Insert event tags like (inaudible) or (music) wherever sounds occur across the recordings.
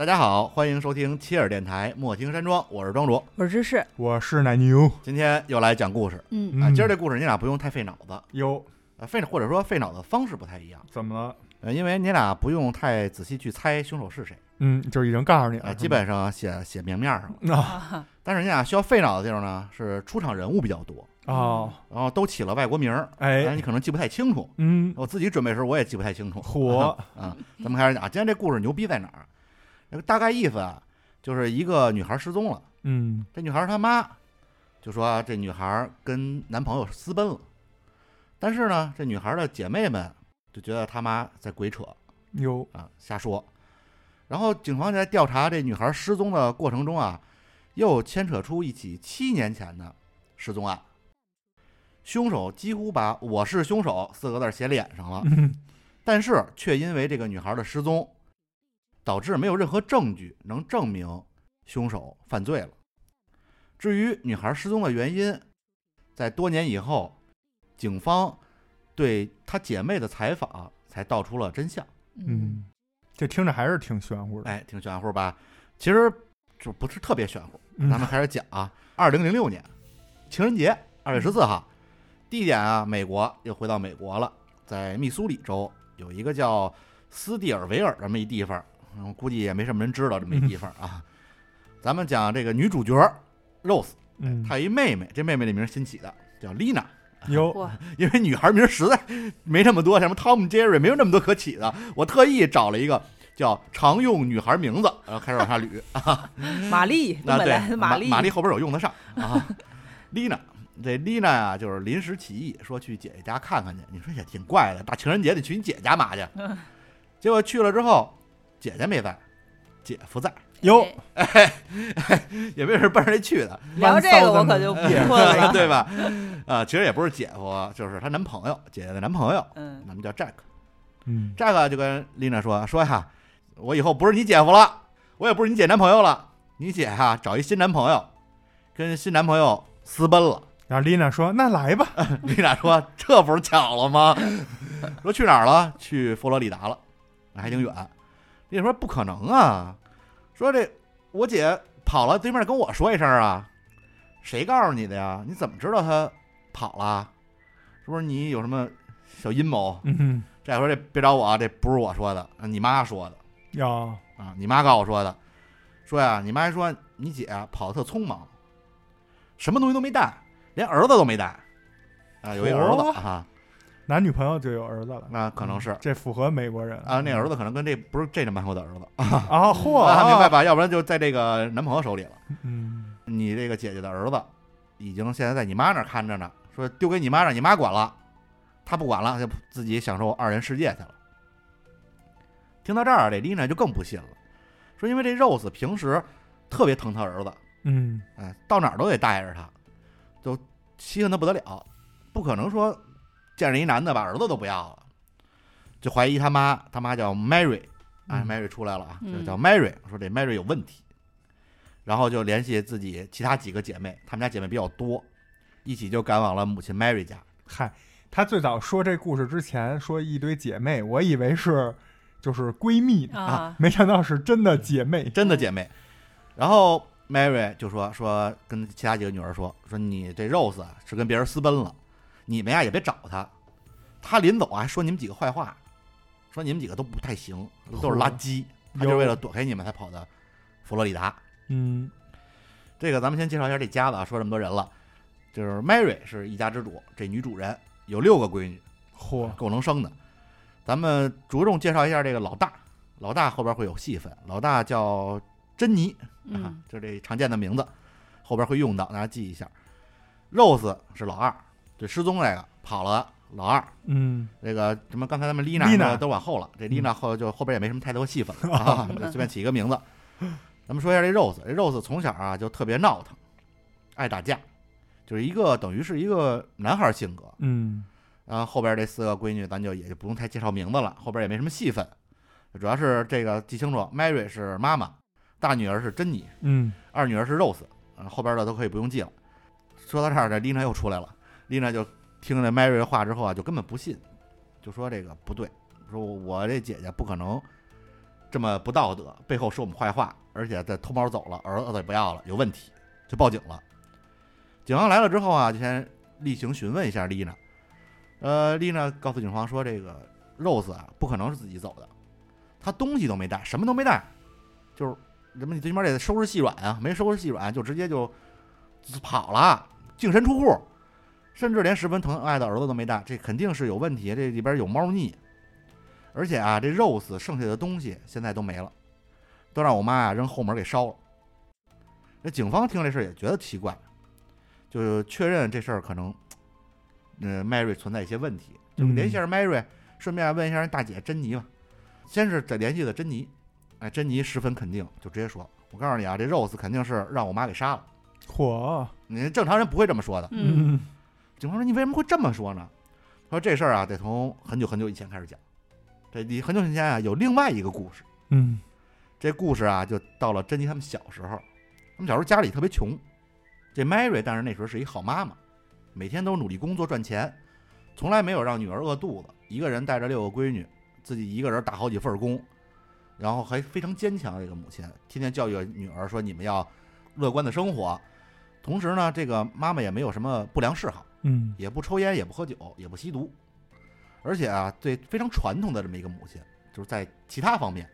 大家好，欢迎收听切尔电台莫听山庄，我是庄主。我是芝士，我是奶牛。今天又来讲故事。嗯。啊，嗯。今儿这故事你俩不用太费脑子，哟，啊，费或者说费脑子方式不太一样，怎么了？呃，因为你俩不用太仔细去猜凶手是谁，嗯，就已经告诉你啊，了，基本上写写明面上了。啊啊。(laughs) 但是你俩需要费脑子的地方呢，是出场人物比较多，哦，然后都起了外国名儿，哎，哎，你可能记不太清楚。嗯，我自己准备的时候我也记不太清楚。火。(laughs) 啊，咱们开始讲，今天这故事牛逼在哪儿？这个大概意思啊，就是一个女孩失踪了，嗯这女孩她妈就说啊这女孩跟男朋友私奔了，但是呢，这女孩的姐妹们就觉得他妈在鬼扯哟，啊，瞎说。然后警方在调查这女孩失踪的过程中啊，又牵扯出一起七年前的失踪案。凶手几乎把“我是凶手”四个字写脸上了，嗯但是却因为这个女孩的失踪，导致没有任何证据能证明凶手犯罪了。至于女孩失踪的原因，在多年以后，警方对她姐妹的采访才道出了真相。嗯，这听着还是挺玄乎的。哎，挺玄乎吧？其实就不是特别玄乎。嗯咱们开始讲啊，二零零六年情人节，二月十四号，地点啊，美国又回到美国了，在密苏里州有一个叫斯蒂尔维尔这么一地方，嗯，估计也没什么人知道这么一地方啊。咱们讲这个女主角 Rose，嗯，她有一妹妹，这妹妹的名儿新起的，叫 Lina。哟，(laughs) 因为女孩名儿实在没那么多，什么 Tom、Jerry 没有那么多可起的，我特意找了一个叫常用女孩名字，然后开始往下捋 (laughs) 啊。玛丽，那对东北来的，玛丽，玛丽后边有用得上啊。Lina，，这 Lina 呀，就是临时起意说去姐姐家看看去。你说也挺怪的，大情人节得去你姐姐家嘛去？(laughs) 结果去了之后，姐姐没在，姐夫在，哟，(laughs) 哎也没人奔着这去的，聊这个我可就不 (laughs) 困了。(laughs) 对吧？啊，其实也不是姐夫，就是她男朋友，姐姐的男朋友，嗯咱们叫 Jack。嗯，Jack 就跟丽娜说说呀，我以后不是你姐夫了，我也不是你姐男朋友了，你姐哈、找一新男朋友，跟新男朋友私奔了。然后丽娜说：“那来吧。丽娜说：“这不是巧了吗？”说去哪儿了？去佛罗里达了，那还挺远。丽说：“不可能啊！说这我姐跑了，对面跟我说一声啊，谁告诉你的呀？你怎么知道她跑了？是不是你有什么小阴谋？”嗯，这说这别找我啊，这不是我说的，啊你妈说的哟，啊，你妈告诉我说的，说呀，你妈还说你姐跑的特匆忙，什么东西都没带，连儿子都没带，啊，有一儿子嚯啊。男女朋友就有儿子了，那可能是这符合美国人啊，那儿子可能跟这不是这男朋友的儿子 (laughs) 啊，(laughs) 嚯，啊，明白？吧？要不然就在这个男朋友手里了。嗯，你这个姐姐的儿子已经现在在你妈那儿看着呢，说丢给你妈让你妈管了，他不管了，就自己享受二人世界去了。听到这儿，这丽娜就更不信了，说因为这 Rose 平时特别疼她儿子，嗯，哎，到哪儿都得带着他，就稀罕的不得了，不可能说见着一男的把儿子都不要了，就怀疑他妈，他妈叫 Mary，哎、嗯。M a r y 出来了啊，嗯。就叫 Mary，说这 Mary 有问题，然后就联系自己其他几个姐妹，她们家姐妹比较多，一起就赶往了母亲 Mary 家，嗨，他最早说这故事之前说一堆姐妹，我以为是就是闺蜜呢，啊，没想到是真的姐妹。真的姐妹，然后 Mary 就说说跟其他几个女儿说说你这 Rose 啊是跟别人私奔了，你们呀也别找他。他临走啊还说你们几个坏话，说你们几个都不太行，都是垃圾，他就是为了躲开你们才跑的佛罗里达。嗯，这个咱们先介绍一下这家子啊，说这么多人了，就是 Mary 是一家之主，这女主人有六个闺女，嚯，够能生的。咱们着重介绍一下这个老大，老大后边会有戏份，老大叫珍妮，啊嗯，就这常见的名字，后边会用到，大家记一下。Rose 是老二，这失踪这个跑了，老二。嗯，这个什么，刚才咱们丽娜都往后了，这嗯丽娜后就后边也没什么太多戏份了 (laughs) 啊，就随便起一个名字。咱们说一下这 Rose，这 Rose 从小啊就特别闹腾，爱打架，就是一个等于是一个男孩性格。嗯，然后后边这四个闺女，咱就也就不用太介绍名字了，后边也没什么戏份，主要是这个记清楚，Mary 是妈妈，大女儿是珍妮，嗯，二女儿是 Rose，啊，后边的都可以不用记了。说到这儿，这丽娜又出来了，丽娜就听了 Mary 的话之后啊，就根本不信，就说这个不对，说我这姐姐不可能这么不道德，背后说我们坏话，而且在偷猫走了，儿子也不要了，有问题，就报警了。警方来了之后啊，就先例行询问一下丽娜。呃，丽娜告诉警方说，这个 Rose 啊，不可能是自己走的，她东西都没带，什么都没带，就是什么你最起码得收拾细软啊，没收拾细软就直接就跑了，净身出户，甚至连十分疼爱的儿子都没带，这肯定是有问题，这里边有猫腻。而且啊，这 Rose 剩下的东西现在都没了，都让我妈啊扔后门给烧了。那警方听这事儿也觉得奇怪，就确认这事儿可能，呃，Mary 存在一些问题，就联系一下 Mary，顺便问一下人大姐珍妮吧。先是在联系的珍妮，哎，珍妮十分肯定，就直接说：“我告诉你啊，这 Rose 肯定是让我妈给杀了。嚯，你正常人不会这么说的。”嗯，警方说：“你为什么会这么说呢？”他说：“这事儿啊，得从很久很久以前开始讲。这你很久以前啊，有另外一个故事。嗯这故事啊，就到了珍妮他们小时候。他们小时候家里特别穷，这 Mary 但是那时候是一好妈妈，每天都努力工作赚钱，从来没有让女儿饿肚子。一个人带着六个闺女，自己一个人打好几份工，然后还非常坚强的一个母亲，天天教育女儿说你们要乐观的生活。同时呢，这个妈妈也没有什么不良嗜好。嗯也不抽烟，也不喝酒，也不吸毒，而且啊，对非常传统的这么一个母亲，就是在其他方面，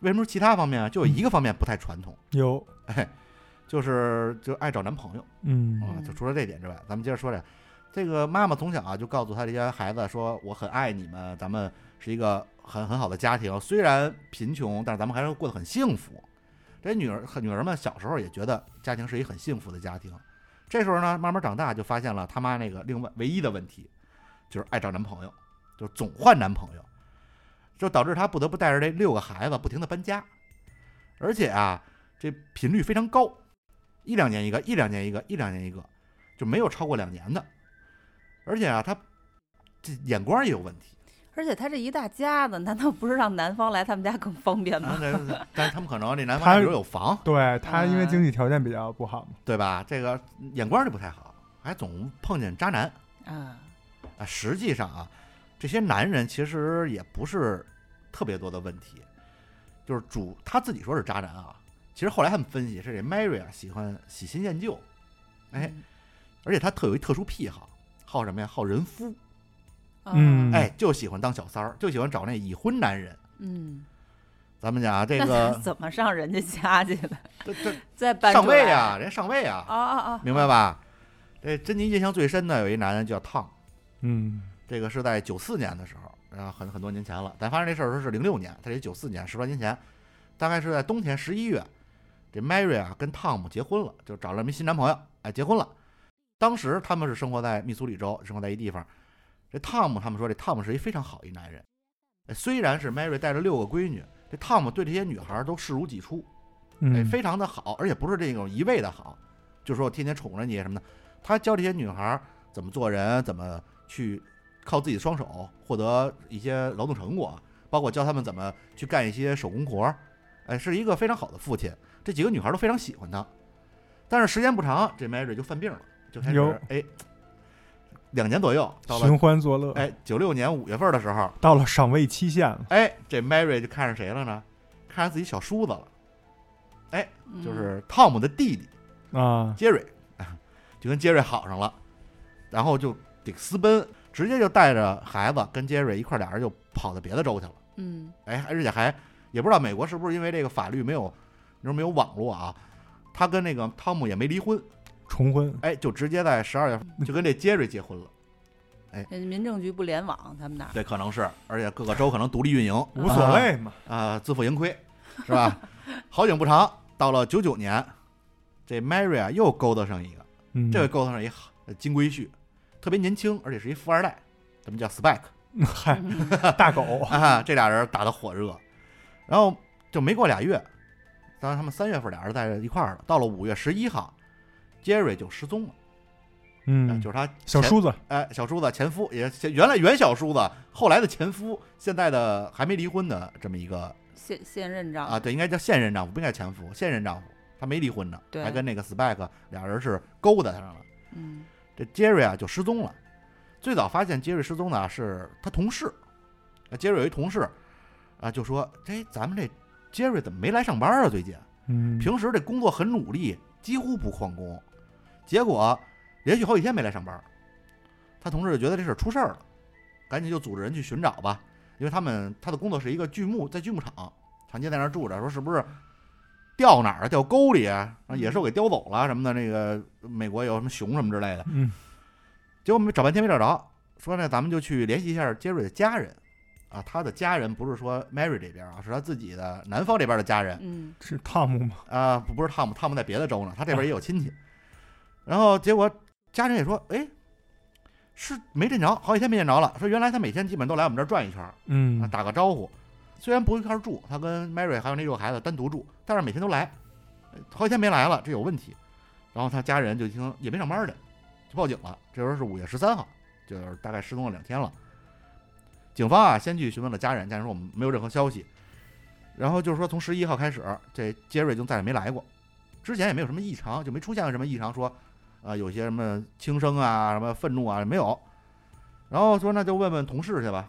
为什么说其他方面啊？就有一个方面不太传统，有 (laughs) 哎，就是就爱找男朋友嗯啊。就除了这点之外，咱们接着说这，这个妈妈从小啊就告诉她这些孩子说，我很爱你们，咱们是一个很很好的家庭，虽然贫穷，但是咱们还是过得很幸福。这女儿和女儿们小时候也觉得家庭是一个很幸福的家庭。这时候呢，慢慢长大就发现了他妈那个另外唯一的问题，就是爱找男朋友，就总换男朋友，就导致她不得不带着这六个孩子不停的搬家，而且啊，这频率非常高，一两年一个，一两年一个，一两年一个，就没有超过两年的。而且啊，她这眼光也有问题。而且他这一大家子，难道不是让男方来他们家更方便啊吗？那但是他们可能这男他方比如有房，对他因为嗯经济条件比较不好嘛，对吧？这个眼光就不太好，还总碰见渣男啊，啊。实际上啊，这些男人其实也不是特别多的问题，就是主他自己说是渣男啊。其实后来他们分析是这 Mary 啊喜欢喜新厌旧，哎，嗯而且他特有一特殊癖好，好什么呀？好人夫，嗯哎，就喜欢当小三儿，就喜欢找那已婚男人。嗯，咱们讲啊，这个怎么上人家家去的？这这 (laughs) 上位啊，人家上位啊，啊啊啊！明白吧？这珍妮印象最深的有一男人叫汤，嗯这个是在九四年的时候，然后很很多年前了。咱发生这事儿的时候是零六年，他这九四年十多年前，大概是在冬天十一月，这 Mary 啊跟汤姆结婚了，就找了一新男朋友，哎，结婚了。当时他们是生活在密苏里州，生活在一地方。这汤姆他们说，这汤姆是一非常好一男人。哎虽然是 Mary 带着六个闺女，这汤姆对这些女孩都视如己出，哎，嗯，非常的好，而且不是这种一味的好，就是说我天天宠着你什么的。他教这些女孩怎么做人，怎么去靠自己的双手获得一些劳动成果，包括教他们怎么去干一些手工活儿。哎，是一个非常好的父亲。这几个女孩都非常喜欢他，但是时间不长，这 Mary 就犯病了，就开始哎，两年左右到了寻欢作乐，哎九六年五月份的时候，到了赏味期限了，哎，这 Mary 就看上谁了呢？看上自己小叔子了，哎就是汤姆的弟弟。啊，杰瑞，就跟杰瑞好上了，然后就得私奔，直接就带着孩子跟杰瑞一块儿，俩人就跑到别的州去了。嗯。哎，而且还也不知道美国是不是因为这个法律没有，那时候没有网络啊，他跟那个汤姆也没离婚，重婚，哎，就直接在十二月份 (laughs) 就跟这杰瑞结婚了。哎民政局不联网，他们那儿这可能是，而且各个州可能独立运营，无所谓嘛，啊、自负盈亏，是吧？好景不长，到了九九年，这 Mary 啊又勾搭上一个。嗯，这回勾搭上一好金龟婿，特别年轻，而且是一富二代，咱们叫 Spike (laughs) 嗨，大狗，(laughs) 啊，这俩人打得火热，然后就没过俩月，当然他们三月份俩人在一块儿了，到了五月十一号，Jerry 就失踪了，嗯，就是他前小叔子，哎小叔子前夫，也原来原小叔子，后来的前夫，现在的还没离婚的这么一个现现任丈夫啊，对，应该叫现任丈夫，不应该前夫，现任丈夫，他没离婚呢，对还跟那个 Spike 俩人是勾搭上了。嗯这杰瑞啊就失踪了。最早发现杰瑞失踪的啊是他同事，啊，杰瑞有一同事，啊，就说这咱们这杰瑞怎么没来上班啊？最近嗯，平时这工作很努力，几乎不旷工，结果连续好几天没来上班。他同事就觉得这事儿出事儿了，赶紧就组织人去寻找吧，因为他们他的工作是一个锯木，在锯木厂，长期在那儿住着，说是不是掉哪儿了？掉沟里啊？让野兽给叼走了什么的？那个美国有什么熊什么之类的，嗯结果没找半天没找着，说呢咱们就去联系一下杰瑞的家人，啊，他的家人不是说 Mary 这边啊，是他自己的南方这边的家人。嗯是汤姆吗？啊，不不是汤姆，汤姆在别的州呢，他这边也有亲戚。然后结果家人也说，哎，是没见着，好几天没见着了。说原来他每天基本都来我们这儿转一圈嗯，打个招呼。虽然不一块儿住，他跟 Mary 还有那六个孩子单独住，但是每天都来。呃好几天没来了，这有问题。然后他家人就一听也没上班的，就报警了。这时候是五月十三号，就是大概失踪了两天了。警方啊，先去询问了家人，家人说我们没有任何消息。然后就是说，从十一号开始，这杰瑞就再也没来过，之前也没有什么异常，就没出现过什么异常，说啊、有些什么轻生啊、什么愤怒啊没有。然后说那就问问同事去吧，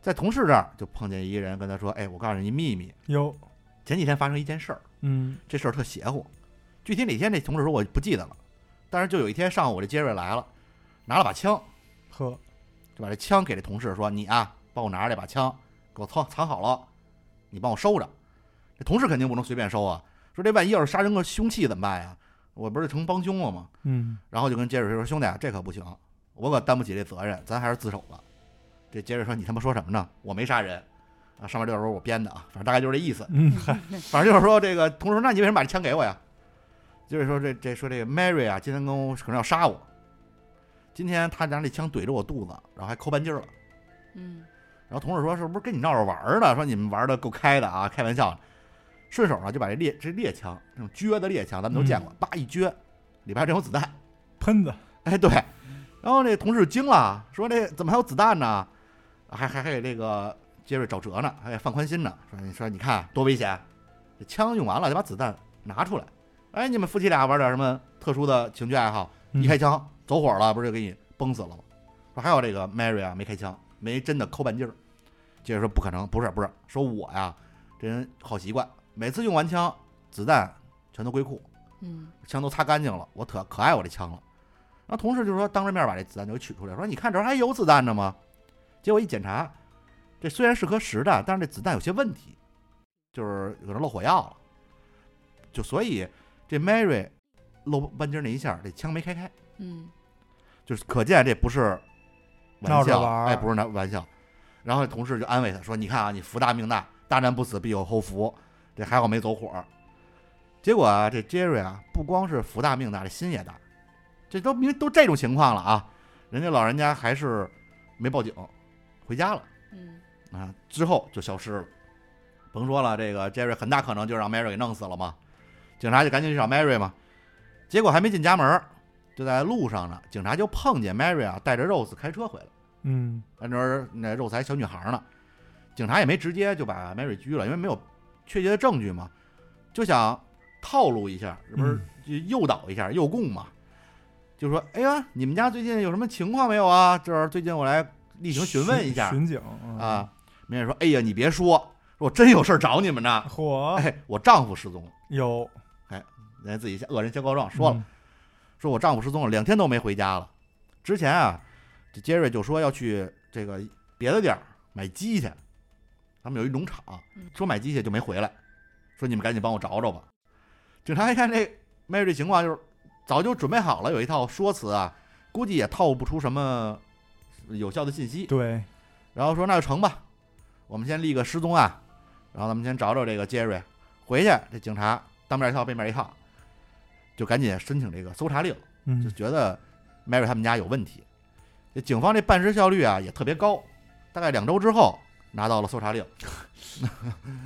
在同事这儿就碰见一个人跟他说：“哎，我告诉你一秘密，有，前几天发生一件事儿，嗯这事儿特邪乎。具体哪天这同事说我不记得了，但是就有一天上午我，这杰瑞来了，拿了把枪，呵，就把这枪给这同事说：“你啊，帮我拿着这把枪，给我藏藏好了，你帮我收着。”这同事肯定不能随便收啊，说这万一要是杀人个凶器怎么办呀？我不是成帮凶了吗？嗯然后就跟杰瑞说：“兄弟啊，这可不行，我可担不起这责任，咱还是自首吧。”这杰瑞说：“你他妈说什么呢？我没杀人啊！上面这段说我编的啊，反正大概就是这意思。嗯，反正就是说这个同事说：那你为什么把这枪给我呀？”杰瑞说：“这这说这个 Mary 啊，今天跟我可能要杀我，今天他拿这枪怼着我肚子，然后还抠半截儿了。嗯然后同事说：是不是跟你闹着玩儿呢？说你们玩的够开的啊，开玩笑。顺手呢就把这猎这猎枪，那种撅的猎枪，咱们都见过，叭一撅，里边还真有子弹。”喷子，(laughs) 哎，对，然后那同事惊了，说这怎么还有子弹呢？还还还给这个杰瑞找辙呢，还给放宽心呢，说你说你看多危险，这枪用完了就把子弹拿出来。哎，你们夫妻俩玩点什么特殊的情趣爱好？嗯一开枪走火了，不是就给你崩死了吗？说还有这个 Mary 啊，没开枪，没真的抠半截儿。接着说不可能，不是不是，说我呀，这人好习惯，每次用完枪，子弹全都归库，嗯枪都擦干净了，我可可爱我这枪了。然后同事就说当着面把这子弹就给取出来，说你看这还有子弹呢吗？结果一检查，这虽然是颗实弹，但是这子弹有些问题，就是有人漏火药了。就所以这 Mary 漏半截那一下，这枪没开开，嗯就是可见这不是玩笑，玩哎，不是那玩笑。然后同事就安慰他说：“你看啊，你福大命大，大难不死必有后福，这还好没走火。”结果啊，这 Jerry 啊，不光是福大命大，这心也大，这都明都这种情况了啊，人家老人家还是没报警，回家了嗯。啊，之后就消失了。甭说了，这个 Jerry 很大可能就让 Mary 给弄死了嘛，警察就赶紧去找 Mary 嘛，结果还没进家门儿，就在路上呢，警察就碰见 Mary 啊带着 Rose 开车回来，嗯。那时候那 Rose 还小女孩呢，警察也没直接就把 Mary 拘了，因为没有确切的证据嘛，就想套路一下，这不是诱导一下诱供嘛，就说哎呀，你们家最近有什么情况没有啊？这儿最近我来例行询问一下巡警嗯啊。Mary 说哎呀，你别说，说我真有事儿找你们呢，嚯，哎，我丈夫失踪了，有哎人家自己先恶人先告状说了。嗯说我丈夫失踪了，两天都没回家了。之前啊，这杰瑞就说要去这个别的地儿买鸡去，他们有一农场嗯，说买机械就没回来，说你们赶紧帮我找找吧。警察一看这 Mary 这情况，就是早就准备好了，有一套说辞啊，估计也套不出什么有效的信息。对，然后说那就成吧，我们先立个失踪案，然后咱们先找找这个杰瑞。回去这警察当面一套背面一套，就赶紧申请这个搜查令。就嗯觉得 Mary 他们家有问题。这警方这办事效率啊也特别高，大概两周之后拿到了搜查令。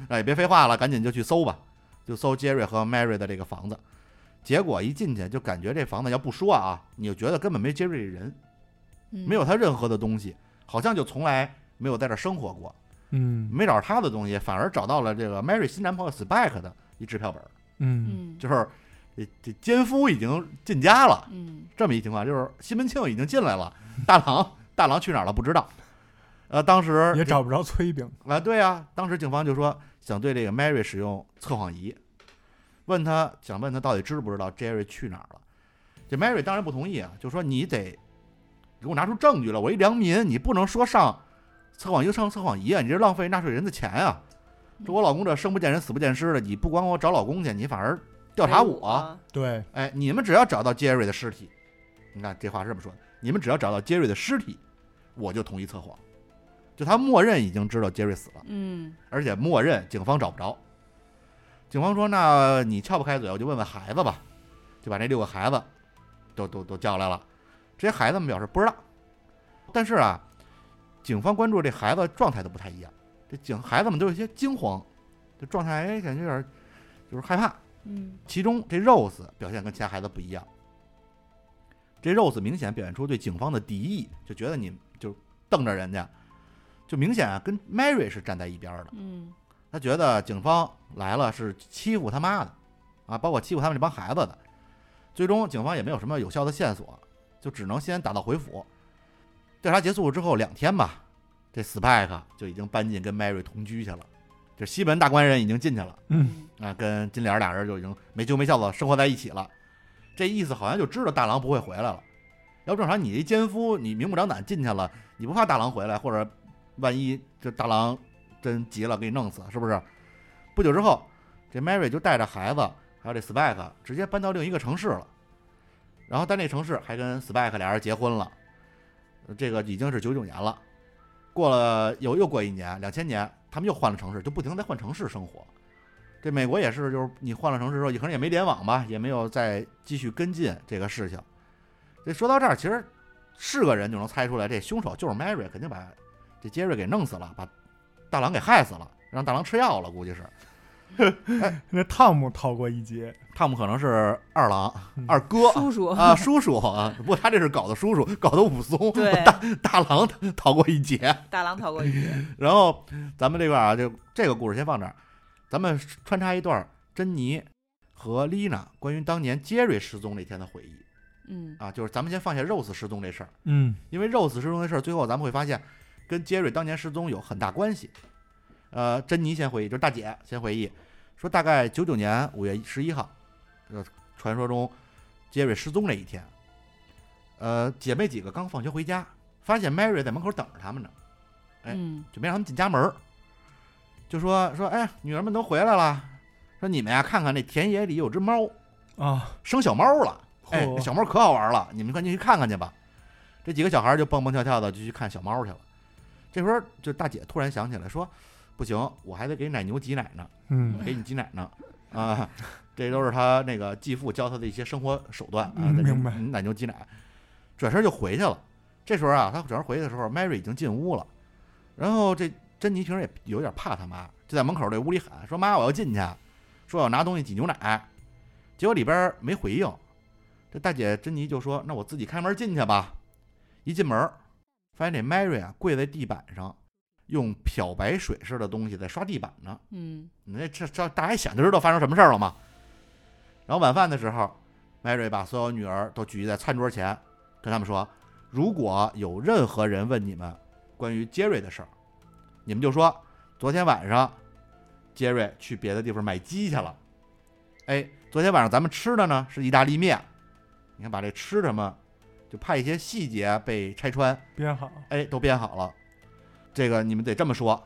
那 (laughs) 也别废话了，赶紧就去搜吧，就搜 Jerry 和 Mary 的这个房子。结果一进去就感觉这房子要不说啊，你就觉得根本没 Jerry 人，嗯。没有他任何的东西，好像就从来没有在这生活过，嗯。没找着他的东西，反而找到了这个 Mary 新男朋友 Spike 的一支票本嗯。就是这这奸夫已经进家了。嗯。这么一情况，就是西门庆已经进来了，大郎大郎去哪儿了不知道。呃，当时也找不着崔兵，啊，对啊，当时警方就说想对这个 Mary 使用测谎仪，问他想问他到底知不知道 Jerry 去哪儿了。这 Mary 当然不同意啊，就说你得给我拿出证据来，我一良民，你不能说上测谎仪上测谎仪啊，你这浪费纳税人的钱啊。说我老公这生不见人死不见尸的，你不管我找老公去，你反而调查我。我，对，哎，你们只要找到杰瑞的尸体，你看这话是这么说的，你们只要找到杰瑞的尸体，我就同意测谎。就他默认已经知道杰瑞死了，嗯而且默认警方找不着。警方说：“那你撬不开嘴，我就问问孩子吧。”就把这六个孩子都都都叫来了。这些孩子们表示不知道，但是啊，警方关注这孩子状态都不太一样。这警孩子们都有些惊慌，这状态哎感觉有点就是害怕。嗯其中这 Rose 表现跟其他孩子不一样，这 Rose 明显表现出对警方的敌意，就觉得你就瞪着人家，就明显啊跟 Mary 是站在一边的。嗯他觉得警方来了是欺负他妈的，啊，包括欺负他们这帮孩子的。最终警方也没有什么有效的线索，就只能先打道回府。调查结束之后两天吧，这 Spike 就已经搬进跟 Mary 同居去了，这西门大官人已经进去了。嗯，啊，跟金莲俩人就已经没羞没臊的生活在一起了。这意思好像就知道大郎不会回来了。要不正常，你一奸夫，你明目张胆进去了，你不怕大郎回来，或者万一这大郎真急了给你弄死，是不是？不久之后，这 Mary 就带着孩子还有这 Spike 直接搬到另一个城市了。然后在那城市还跟 Spike 俩人结婚了，这个已经是九九年了。过了又又过一年，两千年，他们又换了城市，就不停地在换城市生活。这美国也是，就是你换了城市之后，可能也没联网吧，也没有再继续跟进这个事情。这说到这儿，其实是个人就能猜出来，这凶手就是 Mary，肯定把这杰瑞给弄死了，把大郎给害死了，让大郎吃药了，估计是。(laughs) 那汤姆逃过一劫，汤姆可能是二郎、嗯二哥叔叔啊，叔叔啊，不过他这是搞的叔叔，搞的武松，对大大郎逃过一劫。大郎逃过一劫，然后咱们这块啊，就这个故事先放这儿，咱们穿插一段珍妮和丽娜关于当年杰瑞失踪那天的回忆嗯啊，就是咱们先放下 Rose 失踪这事儿，嗯因为 Rose 失踪这事儿，最后咱们会发现跟杰瑞当年失踪有很大关系。呃，珍妮先回忆，就是大姐先回忆说，大概九九年五月十一号，呃，传说中杰瑞失踪那一天，呃，姐妹几个刚放学回家，发现 Mary 在门口等着他们呢。哎嗯就没让他们进家门儿，就说说，哎，女儿们都回来了，说你们呀看看那田野里有只猫啊，生小猫了，哎，小猫可好玩了，你们快进去看看去吧。这几个小孩就蹦蹦跳跳的就去看小猫去了。这时候就大姐突然想起来说，不行，我还得给奶牛挤奶呢，嗯给你挤奶呢，啊，这都是他那个继父教他的一些生活手段啊，明白奶牛挤奶。转身就回去了。这时候啊，他转身回去的时候，Mary 已经进屋了。然后这珍妮平时也有点怕他妈，就在门口这屋里喊说：“妈，我要进去，说我要拿东西挤牛奶。”结果里边没回应。这大姐珍妮就说：“那我自己开门进去吧。”一进门，发现这 Mary 啊跪在地板上，用漂白水似的东西在刷地板呢。嗯你这这这大家一想就知道发生什么事儿了嘛。然后晚饭的时候，Mary 把所有女儿都聚集在餐桌前，跟他们说：“如果有任何人问你们关于杰瑞的事儿，你们就说昨天晚上杰瑞去别的地方买鸡去了。哎，昨天晚上咱们吃的呢是意大利面。你看，把这吃什么，就怕一些细节被拆穿。编好，哎，都编好了，这个你们得这么说。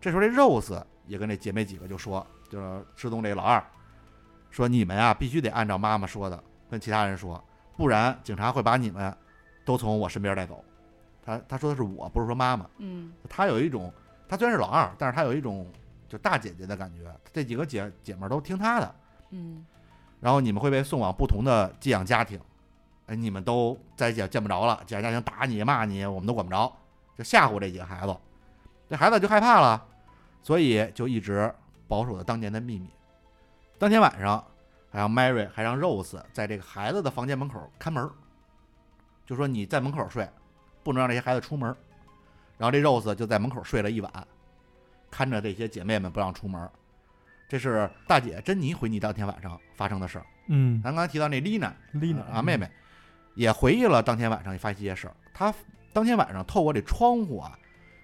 这时候这 Rose 也跟这姐妹几个就说，就是失踪这个老二，说你们啊必须得按照妈妈说的跟其他人说，不然警察会把你们都从我身边带走。他他说的是我，不是说妈妈。嗯他有一种，他虽然是老二，但是他有一种就大姐姐的感觉。这几个姐姐们儿都听他的，嗯然后你们会被送往不同的寄养家庭，哎，你们都再也见不着了，寄养家庭打你骂你，我们都管不着，就吓唬这几个孩子，这孩子就害怕了，所以就一直保守着当年的秘密。当天晚上，还让 Mary 还让 Rose 在这个孩子的房间门口看门儿，就说你在门口睡，不能让这些孩子出门儿。然后这 Rose 就在门口睡了一晚，看着这些姐妹们不让出门儿。这是大姐珍妮回你当天晚上发生的事儿。嗯，咱刚才提到那丽娜丽娜啊妹妹，也回忆了当天晚上发生一些事儿。他当天晚上透过这窗户啊，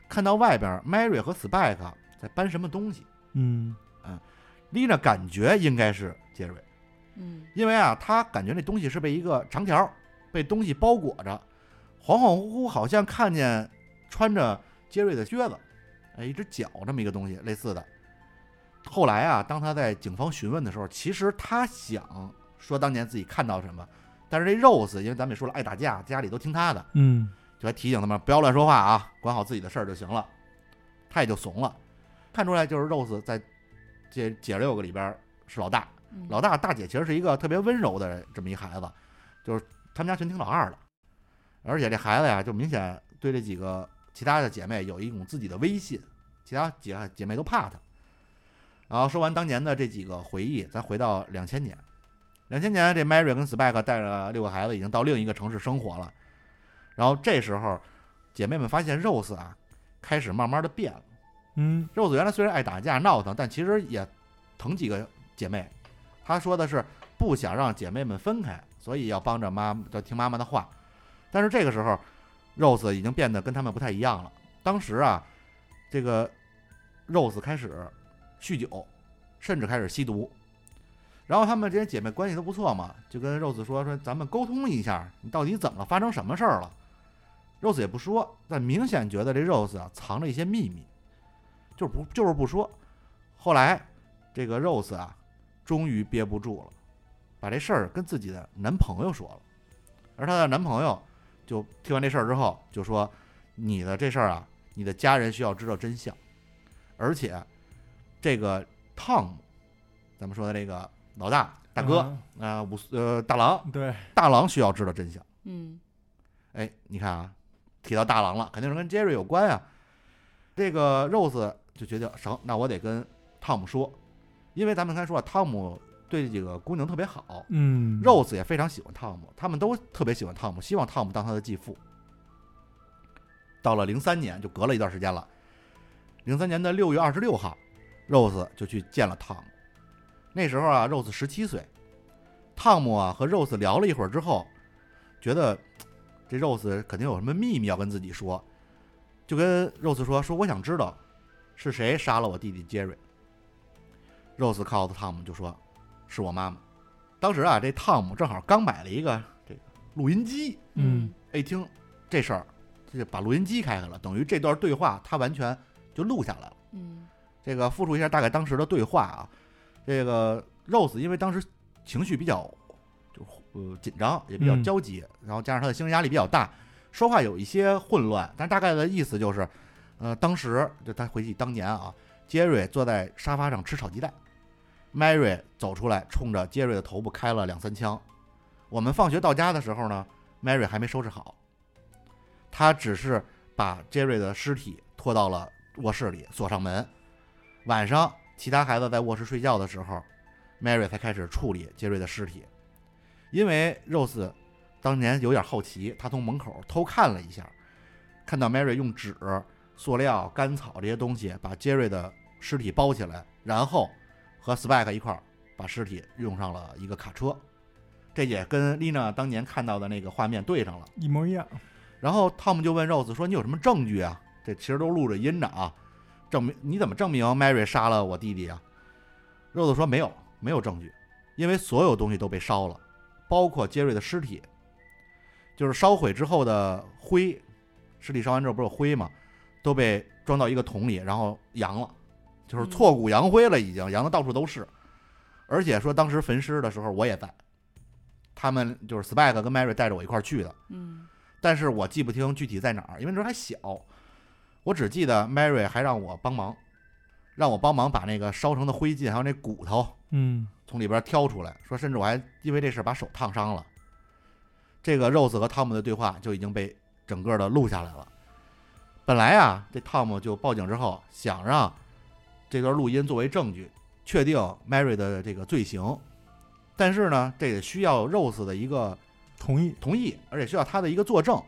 看到外边 Mary 和 Spike 在搬什么东西。嗯丽娜感觉应该是杰瑞，嗯因为啊，他感觉那东西是被一个长条被东西包裹着，恍恍惚惚好像看见穿着杰瑞的靴子，哎，一只脚这么一个东西类似的。后来啊，当他在警方询问的时候，其实他想说当年自己看到什么，但是这 Rose 因为咱们也说了爱打架，家里都听他的，嗯就还提醒他们不要乱说话啊，管好自己的事儿就行了。他也就怂了，看出来就是 Rose 在这姐六个里边是老大，嗯老大大姐其实是一个特别温柔的这么一孩子，就是他们家全听老二的，而且这孩子呀，就明显对这几个其他的姐妹有一种自己的威信，其他几个姐妹都怕他。然后说完当年的这几个回忆，咱回到两千年，两千年这 Mary 跟 Spike 带着六个孩子已经到另一个城市生活了，然后这时候姐妹们发现 Rose 啊开始慢慢的变了。嗯 Rose 原来虽然爱打架闹腾，但其实也疼几个姐妹。她说的是不想让姐妹们分开，所以要帮着妈，要听妈妈的话。但是这个时候，Rose 已经变得跟他们不太一样了。当时啊，这个 Rose 开始酗酒，甚至开始吸毒。然后她们这些姐妹关系都不错嘛，就跟 Rose 说说咱们沟通一下，你到底怎么了？发生什么事儿了？Rose 也不说，但明显觉得这 Rose 啊藏着一些秘密。就是不就是不说。后来这个 Rose 啊，终于憋不住了，把这事儿跟自己的男朋友说了。而她的男朋友就听完这事儿之后，就说：“你的这事儿啊，你的家人需要知道真相，而且这个 Tom，，咱们说的这个老大大哥啊，五呃大郎，嗯对，大郎需要知道真相。嗯哎，你看啊，提到大郎了，肯定是跟 Jerry 有关啊。这个 Rose 就决定，行，那我得跟汤姆说，因为咱们刚才说啊，汤姆对这几个姑娘特别好嗯，Rose 也非常喜欢汤姆，他们都特别喜欢汤姆，希望汤姆当他的继父。到了零三年，就隔了一段时间了。零三年的六月二十六号，Rose 就去见了汤姆。那时候啊，Rose 十七岁。汤姆啊和 Rose 聊了一会儿之后，觉得这 Rose 肯定有什么秘密要跟自己说，就跟 Rose 说：“说我想知道是谁杀了我弟弟 Jerry。”Rose 告诉汤姆就说：“是我妈妈。”当时啊，这汤姆正好刚买了一个这个录音机，嗯一听这事儿，这就把录音机开开了，等于这段对话他完全就录下来了。嗯这个复述一下大概当时的对话啊，这个 Rose 因为当时情绪比较就呃紧张，也比较嗯焦急，然后加上他的精神压力比较大，说话有一些混乱，但大概的意思就是，呃，当时就他回忆当年啊，杰瑞坐在沙发上吃炒鸡蛋，Mary 走出来，冲着杰瑞的头部开了两三枪。我们放学到家的时候呢，Mary 还没收拾好，他只是把杰瑞的尸体拖到了卧室里，锁上门。晚上，其他孩子在卧室睡觉的时候，Mary 才开始处理杰瑞的尸体。因为 Rose 当年有点好奇，他从门口偷看了一下，看到 Mary 用纸、塑料、干草这些东西把杰瑞的尸体包起来，然后和 Spike 一块儿把尸体用上了一个卡车。这也跟 Lina 当年看到的那个画面对上了。一模一样。然后 Tom 就问 Rose 说：“你有什么证据啊？这其实都录着音的啊，证明你怎么证明 Mary 杀了我弟弟啊？”Rose 说：“没有，没有证据，因为所有东西都被烧了，包括杰瑞的尸体，就是烧毁之后的灰，尸体烧完之后不是有灰吗？都被装到一个桶里，然后扬了，就是嗯挫骨扬灰了，已经扬的到处都是。而且说当时焚尸的时候我也在，他们就是 Spike 跟 Mary 带着我一块儿去的。”嗯但是我记不清具体在哪儿，因为那时候还小，我只记得 Mary 还让我帮忙，让我帮忙把那个烧成的灰烬还有那骨头嗯从里边挑出来，说甚至我还因为这事把手烫伤了。这个 Rose 和汤姆的对话就已经被整个的录下来了。本来啊，这汤姆就报警之后想让这段录音作为证据，确定 Mary 的这个罪行，但是呢，这也需要 Rose 的一个同意。同意，而且需要他的一个作证，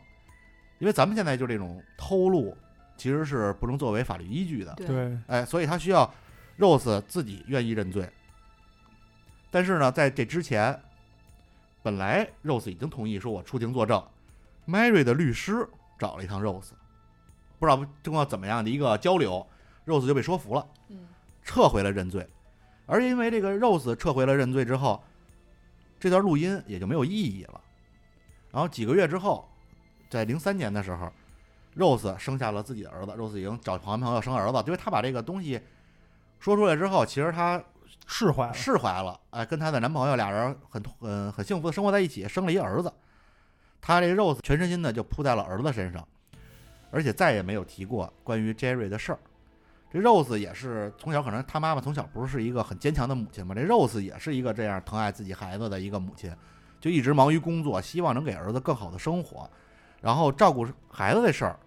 因为咱们现在就这种偷录其实是不能作为法律依据的，对对，哎，所以他需要 Rose 自己愿意认罪。但是呢，在这之前，本来 Rose 已经同意说我出庭作证，Mary 的律师找了一趟 Rose，不知道经过怎么样的一个交流，Rose 就被说服了，嗯撤回了认罪。而因为这个 Rose 撤回了认罪之后，这段录音也就没有意义了。然后几个月之后，在零三年的时候，Rose 生下了自己的儿子。Rose 已经找男朋友生儿子，因为她把这个东西说出来之后，其实她释怀了，释怀了，哎，跟她的男朋友俩人很很很幸福的生活在一起，生了一儿子。她这 Rose 全身心的就扑在了儿子身上，而且再也没有提过关于 Jerry 的事儿。这 Rose 也是从小可能她妈妈从小不是一个很坚强的母亲嘛，这 Rose 也是一个这样疼爱自己孩子的一个母亲，就一直忙于工作，希望能给儿子更好的生活，然后照顾孩子的事儿，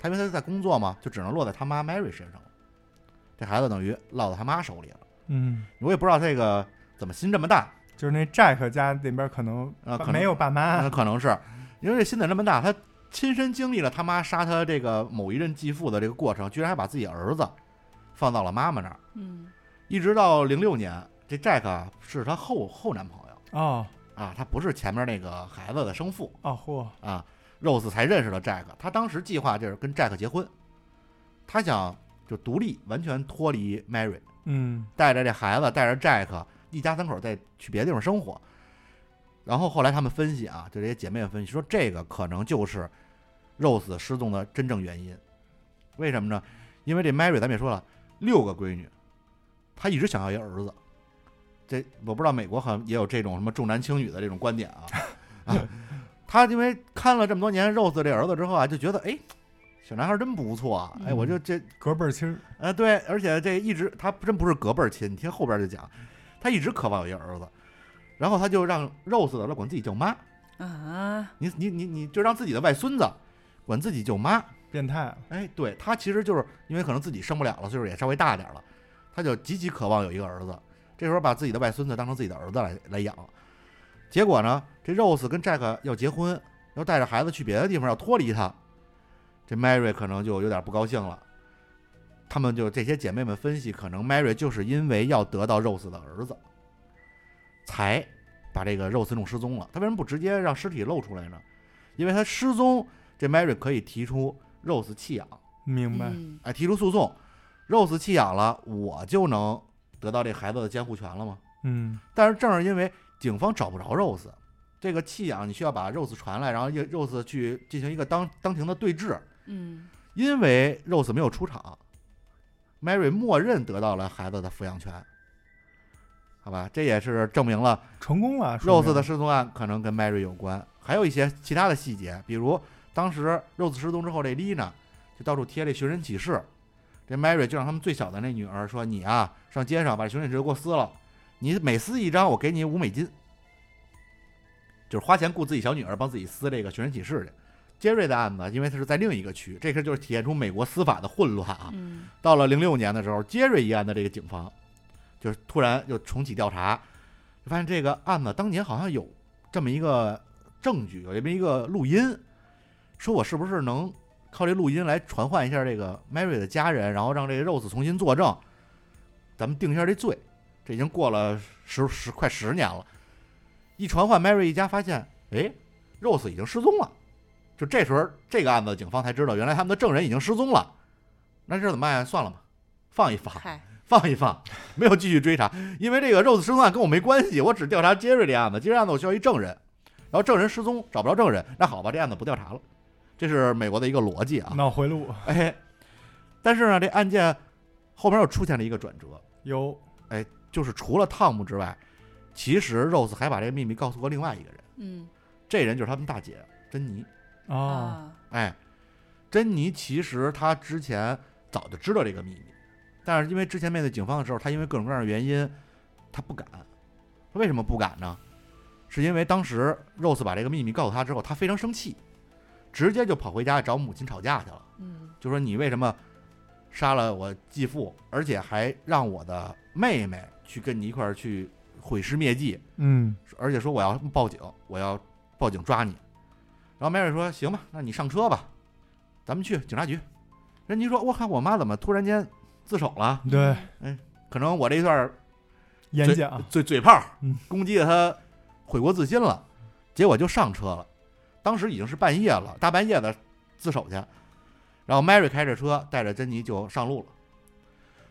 他因为他在工作嘛，就只能落在他妈 Mary 身上了。这孩子等于落到他妈手里了。嗯，我也不知道这个怎么心这么大，就是那 Jack 家那边可能啊可能没有爸妈，那可能是。因为这心怎这么大，他亲身经历了他妈杀他这个某一任继父的这个过程，居然还把自己儿子放到了妈妈那儿，嗯。一直到零六年，这 Jack 啊是他后后男朋友哦。啊，他不是前面那个孩子的生父哦嚯，啊，Rose 才认识了 Jack，他当时计划就是跟 Jack 结婚，他想就独立完全脱离 Mary，嗯带着这孩子，带着 Jack 一家三口再去别的地方生活。然后后来他们分析啊，就这些姐妹们分析说，这个可能就是 Rose 失踪的真正原因。为什么呢？因为这 Mary 咱们也说了，六个闺女，她一直想要一儿子。这我不知道美国好像也有这种什么重男轻女的这种观点啊。啊，(laughs) 她因为看了这么多年 Rose 这儿子之后啊，就觉得哎，小男孩真不错啊，哎，我就这隔辈儿亲，呃，对，而且这一直他真不是隔辈儿亲，你听后边就讲，他一直渴望有一个儿子，然后他就让 Rose 的管自己叫妈，啊，你你你你就让自己的外孙子管自己叫妈，变态。了，哎，对他其实就是因为可能自己生不了了，岁数也稍微大点儿了，他就极其渴望有一个儿子，这时候把自己的外孙子当成自己的儿子来来养，结果呢，这 Rose 跟 Jack 要结婚，要带着孩子去别的地方，要脱离他，这 Mary 可能就有点不高兴了。他们就这些姐妹们分析，可能 Mary 就是因为要得到 Rose 的儿子，才把这个 Rose 弄失踪了。他为什么不直接让尸体露出来呢？因为他失踪，这 Mary 可以提出 Rose 弃养，明白，嗯哎，提出诉讼，Rose 弃养了，我就能得到这孩子的监护权了吗？嗯但是正是因为警方找不着 Rose，这个弃养你需要把 Rose 传来，然后 Rose 去进行一个当当庭的对质。嗯因为 Rose 没有出场，Mary 默认得到了孩子的抚养权。好吧，这也是证明了成功了 Rose 的失踪案可能跟 Mary 有关，还有一些其他的细节，比如当时 Rose 失踪之后，这 Lina 就到处贴这寻人启事，这 Mary 就让他们最小的那女儿说：“你啊，上街上把寻人启事给我撕了，你每撕一张，我给你五美金。”就是花钱雇自己小女儿帮自己撕这个寻人启事去。杰瑞的案子，因为他是在另一个区，这个就是体现出美国司法的混乱啊。嗯到了零六年的时候，杰瑞一案的这个警方，就是突然又重启调查，就发现这个案子当年好像有这么一个证据，有这么一个录音，说我是不是能靠这录音来传唤一下这个 Mary 的家人，然后让这个 Rose 重新作证，咱们定一下这罪。这已经过了十十快十年了，一传唤 Mary 一家，发现哎，Rose 已经失踪了。就这时候，这个案子警方才知道，原来他们的证人已经失踪了。那这怎么办呀？算了吧，放一放，放一放，(laughs) 没有继续追查，因为这个 Rose 失踪案跟我没关系，我只调查杰瑞这案子。杰瑞案子我需要一证人，然后证人失踪，找不着证人，那好吧，这案子不调查了，这是美国的一个逻辑啊。脑回路哎，但是呢，这案件后边又出现了一个转折，有就是除了汤姆之外，其实 Rose 还把这个秘密告诉过另外一个人，嗯这人就是他们大姐珍妮。哦，啊，哎，珍妮其实她之前早就知道这个秘密，但是因为之前面对警方的时候，她因为各种各样的原因，她不敢。她为什么不敢呢？是因为当时 Rose 把这个秘密告诉她之后，她非常生气，直接就跑回家找母亲吵架去了，嗯就说你为什么杀了我继父，而且还让我的妹妹去跟你一块儿去毁尸灭迹，嗯而且说我要报警，我要报警抓你。然后 Mary 说：“行吧，那你上车吧，咱们去警察局。”珍妮说：“我看我妈怎么突然间自首了？对，可能我这一段演讲嘴嘴炮嗯攻击了她悔过自新了，结果就上车了。当时已经是半夜了，大半夜的自首去。然然后 Mary 开着车带着珍妮就上路了，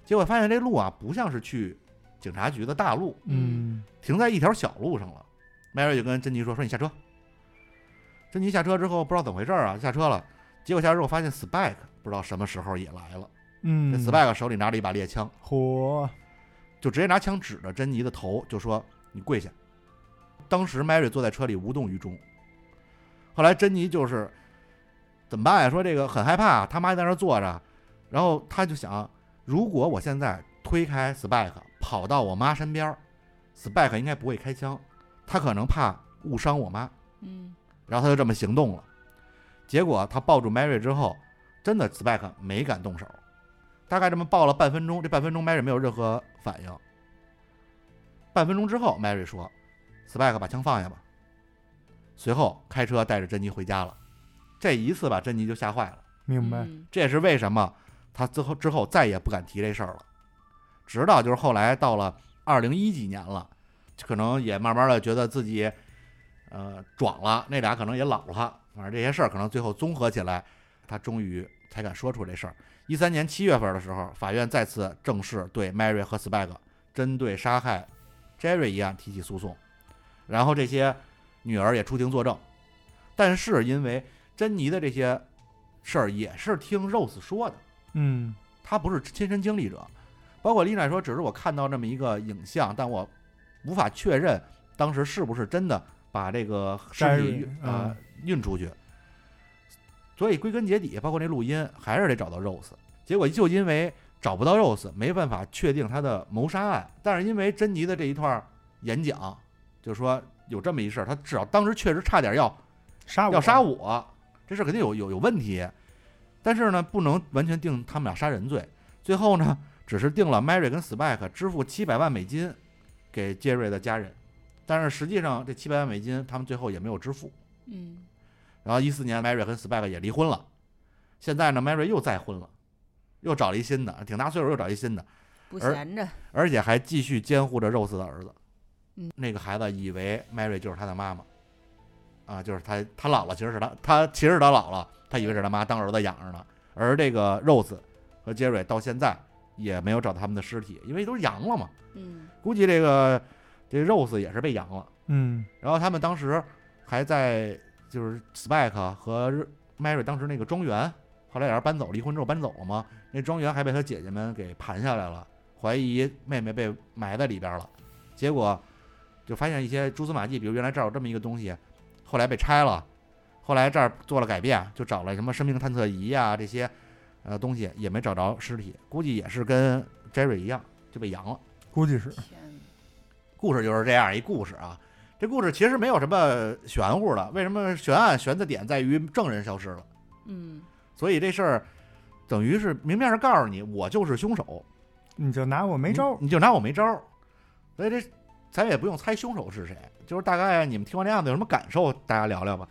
结果发现这路啊不像是去警察局的大路，嗯停在一条小路上了。Mary 就跟珍妮说：“说你下车。”珍妮下车之后不知道怎么回事啊，下车了。结果下车之后发现 Spike 不知道什么时候也来了，嗯这 Spike 手里拿着一把猎枪，嚯，就直接拿枪指着珍妮的头，就说：“你跪下。”当时 Mary 坐在车里无动于衷。后来珍妮就是怎么办呀？说这个很害怕，他妈在那坐着，然后他就想，如果我现在推开 Spike 跑到我妈身边，Spike 应该不会开枪，他可能怕误伤我妈，嗯然后他就这么行动了。结果他抱住 Mary 之后，真的 Spike 没敢动手，大概这么抱了半分钟，这半分钟 Mary 没有任何反应。半分钟之后，Mary 说：“Spike 把枪放下吧。”随后开车带着珍妮回家了。这一次把珍妮就吓坏了，明白，嗯这也是为什么他之后之后再也不敢提这事儿了。直到就是后来到了二零一几年了，可能也慢慢的觉得自己呃壮了，那俩可能也老了，反正这些事儿可能最后综合起来，他终于才敢说出这事儿。一三年七月份的时候，法院再次正式对 Mary 和 Spike 针对杀害 Jerry 一案提起诉讼，然后这些女儿也出庭作证，但是因为珍妮的这些事儿也是听 Rose 说的，嗯他不是亲身经历者，包括丽娜说，只是我看到这么一个影像，但我无法确认当时是不是真的把这个尸体 Jerry，运呃运出去。所以归根结底，包括那录音，还是得找到 Rose。结果就因为找不到 Rose，没办法确定他的谋杀案。但是因为珍妮的这一段演讲，就说有这么一事儿，他至少当时确实差点要杀我要杀我，这事儿肯定有有有问题。但是呢，不能完全定他们俩杀人罪。最后呢，(laughs) 只是定了 Mary 跟 Spike 支付七百万美金给杰瑞的家人，但是实际上这七百万美金他们最后也没有支付。嗯然后一四年，Mary 跟 Spike 也离婚了。现在呢，Mary 又再婚了，又找了一新的，挺大岁数又找一新的，不而闲着，而且还继续监护着 Rose 的儿子。嗯那个孩子以为 Mary 就是他的妈妈，啊，就是他他姥姥其实是他他其实是他姥姥，他以为是他妈，当儿子养着呢。而这个 Rose 和 Jerry 到现在也没有找到他们的尸体，因为都阳了嘛。嗯估计这个这 Rose 也是被阳了。嗯然后他们当时还在就是 Spike 和 Mary 当时那个庄园，后来也是搬走，离婚之后搬走了嘛。那庄园还被他姐姐们给盘下来了，怀疑妹妹被埋在里边了。结果就发现一些蛛丝马迹，比如原来这儿有这么一个东西，后来被拆了，后来这儿做了改变，就找了什么生命探测仪呀、这些呃东西，也没找着尸体，估计也是跟 Jerry 一样就被扬了。估计是，天，故事就是这样一故事啊。这故事其实没有什么玄乎的，为什么悬案悬的点在于证人消失了，嗯所以这事儿等于是明面上告诉你我就是凶手，你就拿我没招儿你，你就拿我没招儿，所以这咱也不用猜凶手是谁，就是大概你们听完这案子有什么感受，大家聊聊吧。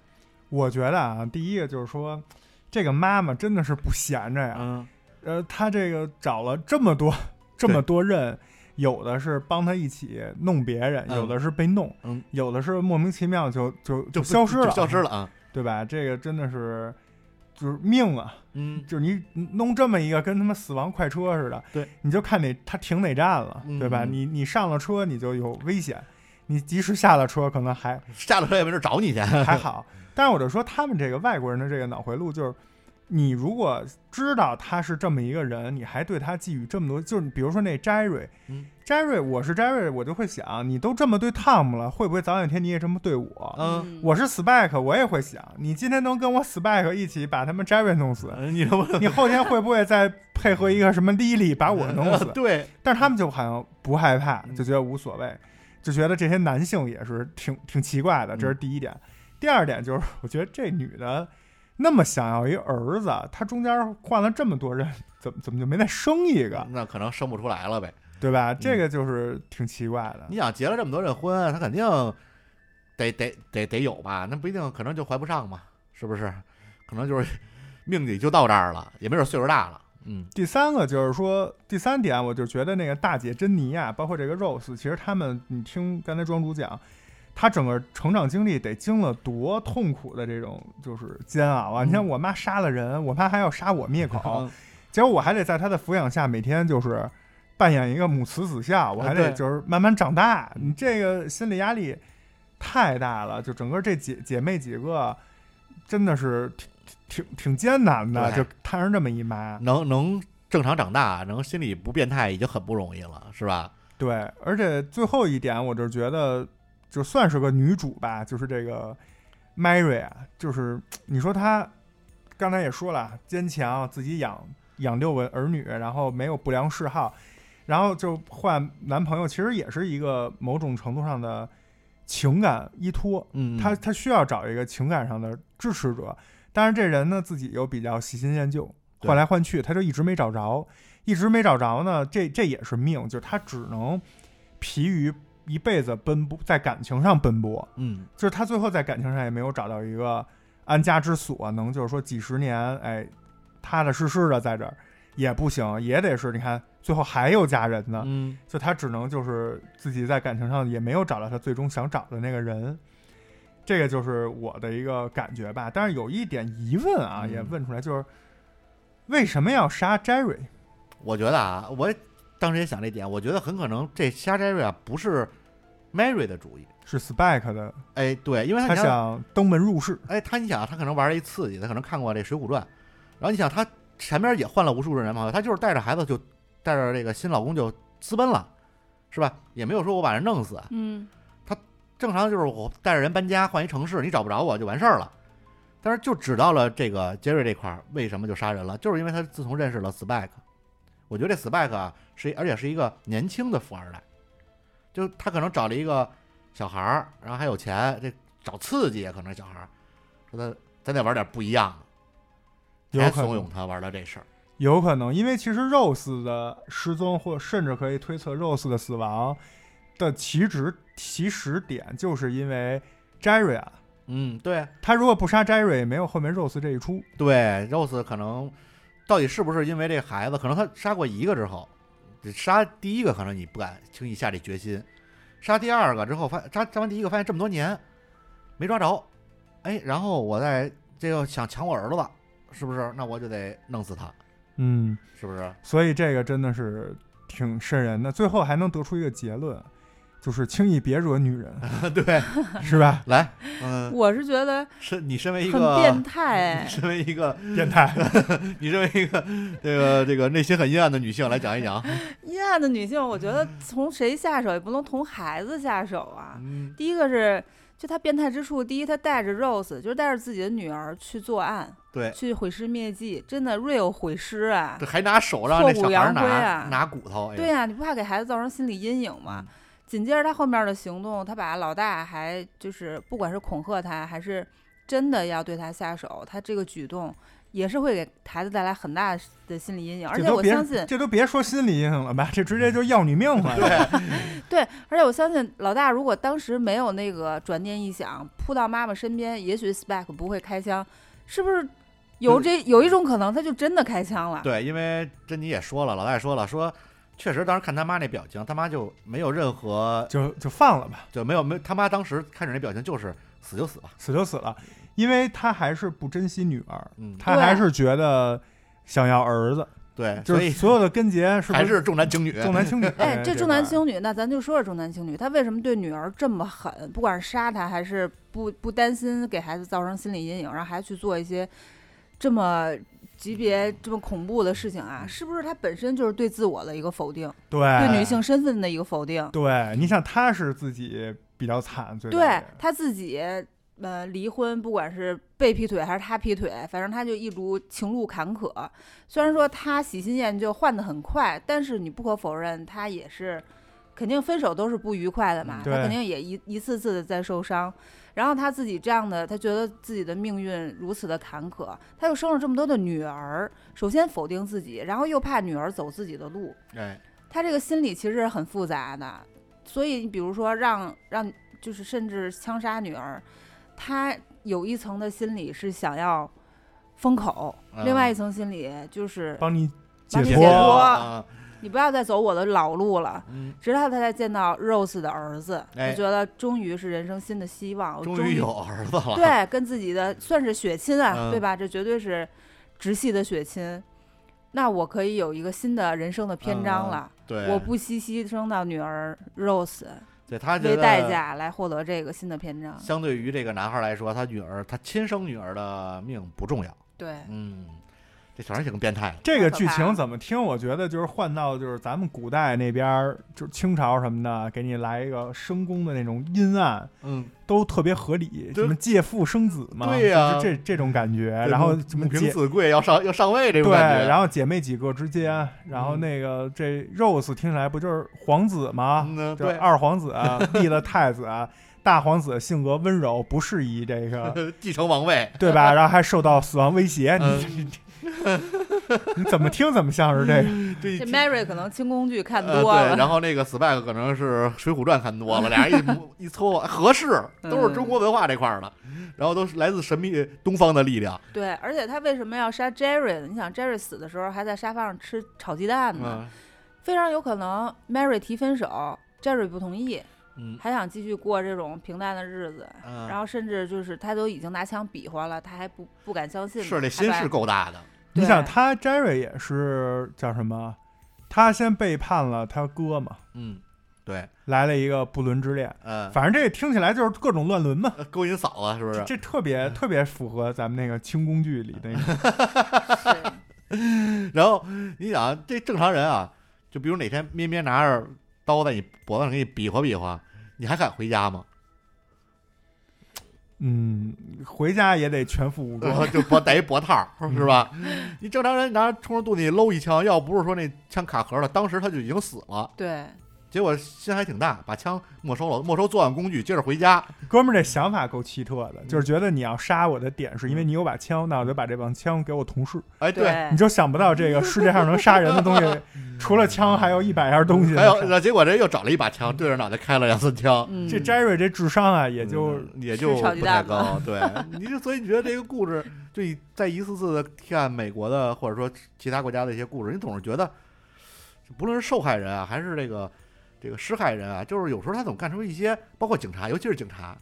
我觉得啊，第一个就是说，这个妈妈真的是不闲着呀。嗯呃，她这个找了这么多 (laughs) 这么多人，有的是帮她一起弄别人，嗯有的是被弄，嗯有的是莫名其妙就就就消失了，消失了啊。对吧？这个真的是就是命啊！嗯就是你弄这么一个跟他妈死亡快车似的，对，你就看哪他停哪站了，嗯对吧？你你上了车你就有危险，你即使下了车可能还下了车也没人找你去。(laughs) 还好。但是我就说他们这个外国人的这个脑回路，就是你如果知道他是这么一个人，你还对他寄予这么多，就是比如说那 Jerry，嗯 Jerry，我是 Jerry，我就会想，你都这么对 Tom 了，会不会早晚有一天你也这么对我？嗯，我是 Spike，我也会想，你今天能跟我 Spike 一起把他们 Jerry 弄死，(laughs) 你后天会不会再配合一个什么 Lily 把我弄死？(laughs) 对，但是他们就好像不害怕，就觉得无所谓，就觉得这些男性也是挺挺奇怪的，这是第一点。第二点就是，我觉得这女的那么想要一儿子，她中间换了这么多人，怎么怎么就没再生一个，那可能生不出来了呗。对吧？这个就是挺奇怪的。你想结了这么多任婚，她肯定得得得得有吧？那不一定，可能就怀不上嘛，是不是？可能就是 (laughs) 命里就到这儿了，也没准岁数大了。嗯第三个就是说，第三点，我就觉得那个大姐珍妮啊，包括这个 Rose，其实他们，你听刚才庄主讲，他整个成长经历得经了多痛苦的这种就是煎熬啊！嗯你看，我妈杀了人，我妈还要杀我灭口，嗯结果我还得在她的抚养下，每天就是扮演一个母慈子孝，我还得就是慢慢长大。你这个心理压力太大了，就整个这姐姐妹几个真的是挺挺挺艰难的，就摊上这么一妈。能能正常长大，能心理不变态已经很不容易了，是吧？对，而且最后一点，我就觉得就算是个女主吧，就是这个 Mary 啊，就是你说她刚才也说了，坚强，自己养养六个儿女，然后没有不良嗜好，然后就换男朋友，其实也是一个某种程度上的情感依托。嗯她她需要找一个情感上的支持者，但是这人呢自己又比较喜新厌旧，换来换去，他就一直没找着，一直没找着呢，这这也是命，就是他只能疲于一辈子奔波，在感情上奔波，嗯就是他最后在感情上也没有找到一个安家之所，能就是说几十年，哎，踏踏实实的在这儿也不行，也得是你看最后还有家人呢，嗯就他只能就是自己在感情上也没有找到他最终想找的那个人，这个就是我的一个感觉吧。但是有一点疑问啊，嗯也问出来，就是为什么要杀 Jerry？我觉得啊，我当时也想这点，我觉得很可能这瞎 Jerry 啊不是 Mary 的主意。是 Spike 的，哎，对，因为他想登门入室，哎，他你想，他可能玩了一刺激，他可能看过这《水浒传》，然后你想他前面也换了无数个男朋友，他就是带着孩子就带着这个新老公就私奔了，是吧？也没有说我把人弄死，嗯，他正常就是我带着人搬家换一城市，你找不着我就完事儿了。但是就指到了这个杰瑞这块儿，为什么就杀人了？就是因为他自从认识了 Spike，我觉得这 Spike 啊是而且是一个年轻的富二代，就他可能找了一个小孩儿，然后还有钱，这找刺激也可能小孩儿，说他咱得玩点不一样的，才有怂恿他玩到这事儿。有可能，因为其实 Rose 的失踪，或甚至可以推测 Rose 的死亡的起止起始点，就是因为 Jerry 啊，嗯，对他如果不杀 Jerry，没有后面 Rose 这一出。对，Rose 可能到底是不是因为这孩子？可能他杀过一个之后，杀第一个可能你不敢轻易下这决心，杀第二个之后发杀杀完第一个发现这么多年没抓着，哎，然后我再这个想抢我儿子，是不是？那我就得弄死他，嗯，是不是？所以这个真的是挺瘆人的。最后还能得出一个结论，就是轻易别惹女人，(laughs) 对，(laughs) 是吧？来，嗯，我是觉得身你身为一个变态身为一个 (laughs) 变态，你身为一个这个这个内心很阴暗的女性来讲一讲，阴暗的女性，我觉得从谁下手也不能从孩子下手啊。嗯，第一个是，就她变态之处，第一，她带着 Rose，就是带着自己的女儿去作案，对，去毁尸灭迹，真的 real 毁尸啊这！还拿手让那小孩儿挫骨扬拿灰啊拿骨头，哎对呀、你不怕给孩子造成心理阴影吗？紧接着他后面的行动，他把老大还就是不管是恐吓他，还是真的要对他下手，他这个举动也是会给孩子带来很大的心理阴影。而且我相信，这都别说心理阴影了吧，这直接就要你命了。对，对，而且我相信老大如果当时没有那个转念一想，扑到妈妈身边，也许 Spike 不会开枪，是不是？有这有一种可能，他就真的开枪了。对，因为珍妮也说了，老大也说了，说确实当时看他妈那表情，他妈就没有任何就就放了吧，就没有没他妈当时开始那表情就是死就死吧，死就死了，因为他还是不珍惜女儿，嗯，他还是觉得想要儿子，对，就所以是所有的根结是不还是重男轻女，重男轻女？(laughs) 哎，这这重男轻女，那咱就说说重男轻女，他为什么对女儿这么狠？不管是杀她，还是不不担心给孩子造成心理阴影，让孩子去做一些这么级别这么恐怖的事情啊？是不是他本身就是对自我的一个否定，对对女性身份的一个否定？对，你想他是自己比较惨，最对他自己。呃，离婚不管是被劈腿还是他劈腿，反正他就一路情路坎坷。虽然说他喜新厌旧换的很快，但是你不可否认，他也是肯定分手都是不愉快的嘛他肯定也一一次次的在受伤。然后他自己这样的，他觉得自己的命运如此的坎坷，他又生了这么多的女儿，首先否定自己，然后又怕女儿走自己的路，哎，他这个心理其实很复杂的，所以你比如说让让就是甚至枪杀女儿，他有一层的心理是想要封口，嗯另外一层心理就是帮你解脱，脱啊，你不要再走我的老路了。嗯，直到他才见到 Rose 的儿子，哎他觉得终于是人生新的希望，终终于有儿子了。对跟自己的算是血亲啊，嗯对吧？这绝对是直系的血亲。那我可以有一个新的人生的篇章了，嗯对，我不惜牺牲到女儿 Rose 对他为代价来获得这个新的篇章。相对于这个男孩来说，他女儿，他亲生女儿的命不重要。对，嗯，这小孩挺变态的。这个剧情怎么听？我觉得就是换到就是咱们古代那边儿，就是清朝什么的，给你来一个深宫的那种阴暗，嗯，都特别合理。什么借腹生子嘛，对呀就是这这种感觉。然后什么母凭子贵要上要上位这种对，感觉。然后姐妹几个之间，然后嗯那个这 Rose 听起来不就是皇子吗？嗯，对，二皇子啊立了太子啊，大皇子性格温柔，不适宜这个，(laughs) 继承王位。对吧？然后还受到死亡威胁，你嗯，你 (laughs) 怎么听怎么像是这个？(laughs) 这这 Mary 可能清宫剧看呃多了，对，然后那个 Spike 可能是《水浒传》看多了，(laughs) 俩人一一搓合适，都是中国文化这块儿的，然后都是来自神秘东方的力量。对，而且他为什么要杀 Jerry 呢？你想，Jerry 死的时候还在沙发上吃炒鸡蛋呢，嗯非常有可能 Mary 提分手，Jerry 不同意，嗯还想继续过这种平淡的日子，嗯，然后甚至就是他都已经拿枪比划了，他还不不敢相信，是这心是够大的。你想他 Jerry 也是叫什么？他先背叛了他哥嘛，嗯，对，来了一个不伦之恋。嗯，反正这听起来就是各种乱伦嘛，呃勾引嫂子是不是？这特别特别符合咱们那个清宫剧里那个。(laughs) 是然后你想，这正常人啊，就比如哪天咩咩拿着刀在你脖子上给你比划比划，你还敢回家吗？嗯，回家也得全副武装。(laughs) 就脖戴一脖套儿是吧？你正常人拿冲着肚子里搂一枪，要不是说那枪卡壳了，当时他就已经死了。对，结果心还挺大，把枪没收了，没收作案工具，接着回家。哥们儿这想法够奇特的，就是觉得你要杀我的点是因为你有把枪，那我就把这把枪给我同事。哎，对你，就想不到这个世界上能杀人的东西，(laughs) 除了枪还有一百样东西。还有，那结果这又找了一把枪，对着脑袋开了两次枪，嗯，这 Jerry 这智商啊，也就嗯也就不太高。对，(laughs) 你就所以你觉得这个故事，就你在一次次的看美国的或者说其他国家的一些故事，你总是觉得，不论是受害人啊，还是这个这个施害人啊，就是有时候他总干出一些，包括警察，尤其是警察，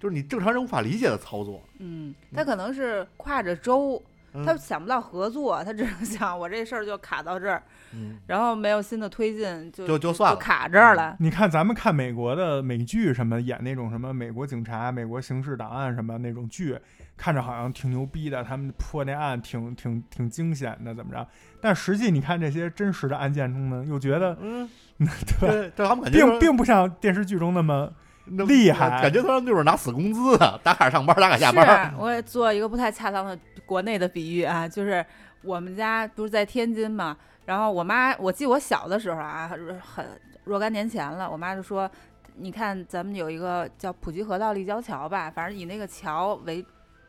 就是你正常人无法理解的操作。嗯，他可能是跨着州，嗯他想不到合作，他只能想我这事儿就卡到这儿，嗯，然后没有新的推进，就就就算了卡这儿了。你看咱们看美国的美剧什么演那种什么美国警察、美国刑事档案什么那种剧，看着好像挺牛逼的，他们破那案挺挺挺惊险的，怎么着？但实际你看这些真实的案件中呢，又觉得嗯，(laughs) 对吧，对，这他们感觉并并不像电视剧中那么那厉害感觉他们就是拿死工资的，打卡上班，打卡下班。是，我也做一个不太恰当的国内的比喻啊，就是我们家不是在天津嘛，然后我妈，我记我小的时候啊，很若干年前了，我妈就说，你看咱们有一个叫普吉河道立交桥吧，反正以那个桥为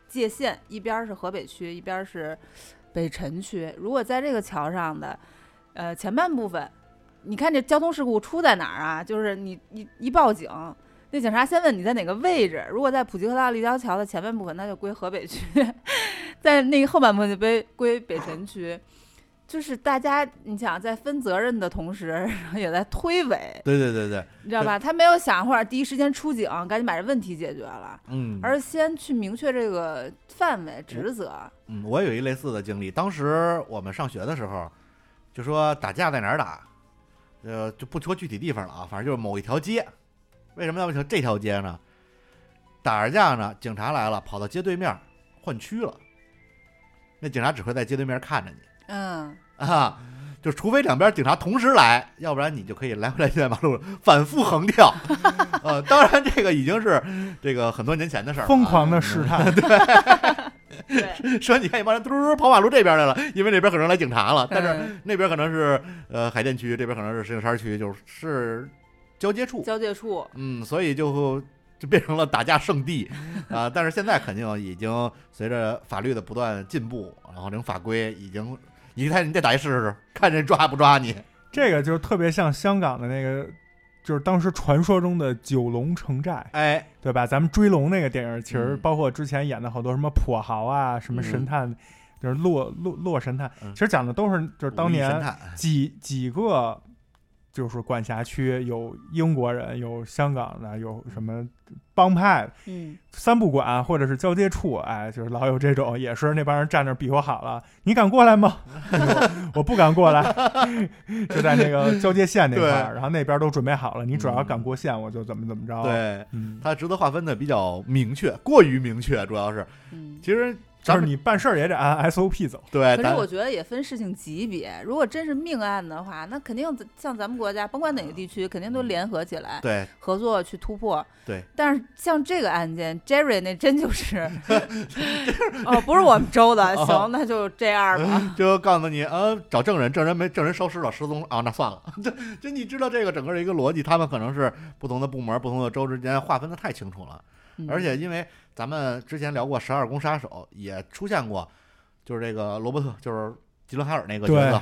界限，一边是河北区，一边是北辰区。如果在这个桥上的，呃前半部分，你看这交通事故出在哪儿啊？就是你你一报警，那警察先问你在哪个位置，如果在普吉河道立交桥的前半部分，那就归河北区；(laughs) 在那个后半部分就归归北辰区。就是大家，你想在分责任的同时，然后也在推诿，对对对对，你知道吧？他没有想或者第一时间出警，赶紧把这问题解决了，嗯，而是先去明确这个范围职责。嗯，我有一类似的经历。当时我们上学的时候，就说打架在哪儿打，呃，就不说具体地方了啊，反正就是某一条街。为什么要说这条街呢？打着架呢，警察来了，跑到街对面换区了。那警察只会在街对面看着你嗯，啊，就除非两边警察同时来，要不然你就可以来回来去在马路反复横跳。(laughs) 呃，当然这个已经是这个很多年前的事儿了啊，疯狂的试探。对，(laughs) 说你看一帮人嘟嘟跑马路这边来了，因为那边可能来警察了，但是嗯那边可能是呃海淀区，这边可能是石景山区，就是交接处，交界处，嗯，所以就就变成了打架圣地 (laughs) 啊、但是现在肯定已经随着法律的不断进步，然后这种法规已经，你看你再打一试试，看人抓不抓你。这个就特别像香港的那个，就是当时传说中的九龙城寨，哎，对吧？咱们追龙那个电影，其实嗯。包括之前演的好多什么跛豪啊，什么神探，就是洛洛洛神探，嗯。其实讲的都是就是当年几几个就是管辖区有英国人，有香港的，有什么帮派，嗯，三不管或者是交接处，哎，就是老有这种，也是那帮人站那儿比划好了，你敢过来吗？我 (laughs) 我不敢过来，(laughs) 就在那个交界线那块儿，然后那边都准备好了，你只要敢过线，我就怎么怎么着。，对，嗯，它职责划分的比较明确，过于明确，主要是嗯。其实就是你办事儿也得按 (laughs) SOP 走。对，可是我觉得也分事情级别，如果真是命案的话，那肯定像咱们国家，甭管哪个地区，肯定都联合起来对合作去突破。对，但是像这个案件，Jerry 那真就是，(laughs) 哦，不是我们州的，行，那就这样吧。(laughs) 就告诉你，呃，找证人，证人没证人消失了，失踪了啊，那算了。这这你知道这个整个的一个逻辑，他们可能是不同的部门、不同的州之间划分的太清楚了。嗯而且因为咱们之前聊过《十二宫杀手》，也出现过，就是这个罗伯特，就是吉伦哈尔那个角色，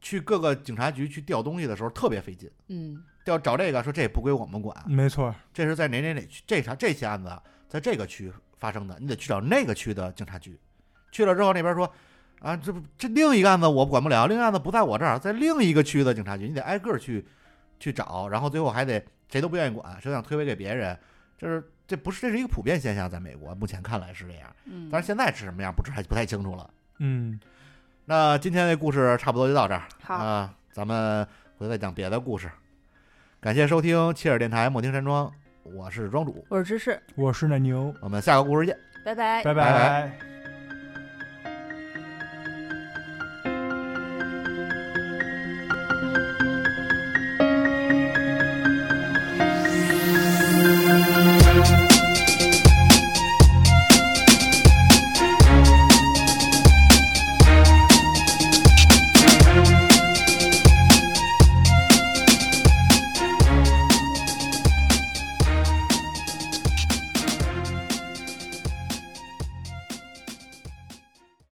去各个警察局去调东西的时候特别费劲。嗯调找这个说这也不归我们管，没错，这是在哪哪哪区，这啥这起案子在这个区发生的，你得去找那个区的警察局。去了之后，那边说啊，这不这另一个案子我管不了，另一个案子不在我这儿，在另一个区的警察局，你得挨个儿去去找，然后最后还得谁都不愿意管，谁想推诿给别人，就是这不是这是一个普遍现象，在美国目前看来是这样，嗯，但是现在是什么样不知还不太清楚了。嗯，那今天的故事差不多就到这儿。好，啊，咱们回头再讲别的故事。感谢收听切尔电台莫听山庄，我是庄主，我是芝士，我是奶牛，我们下个故事见。拜拜。拜拜。拜拜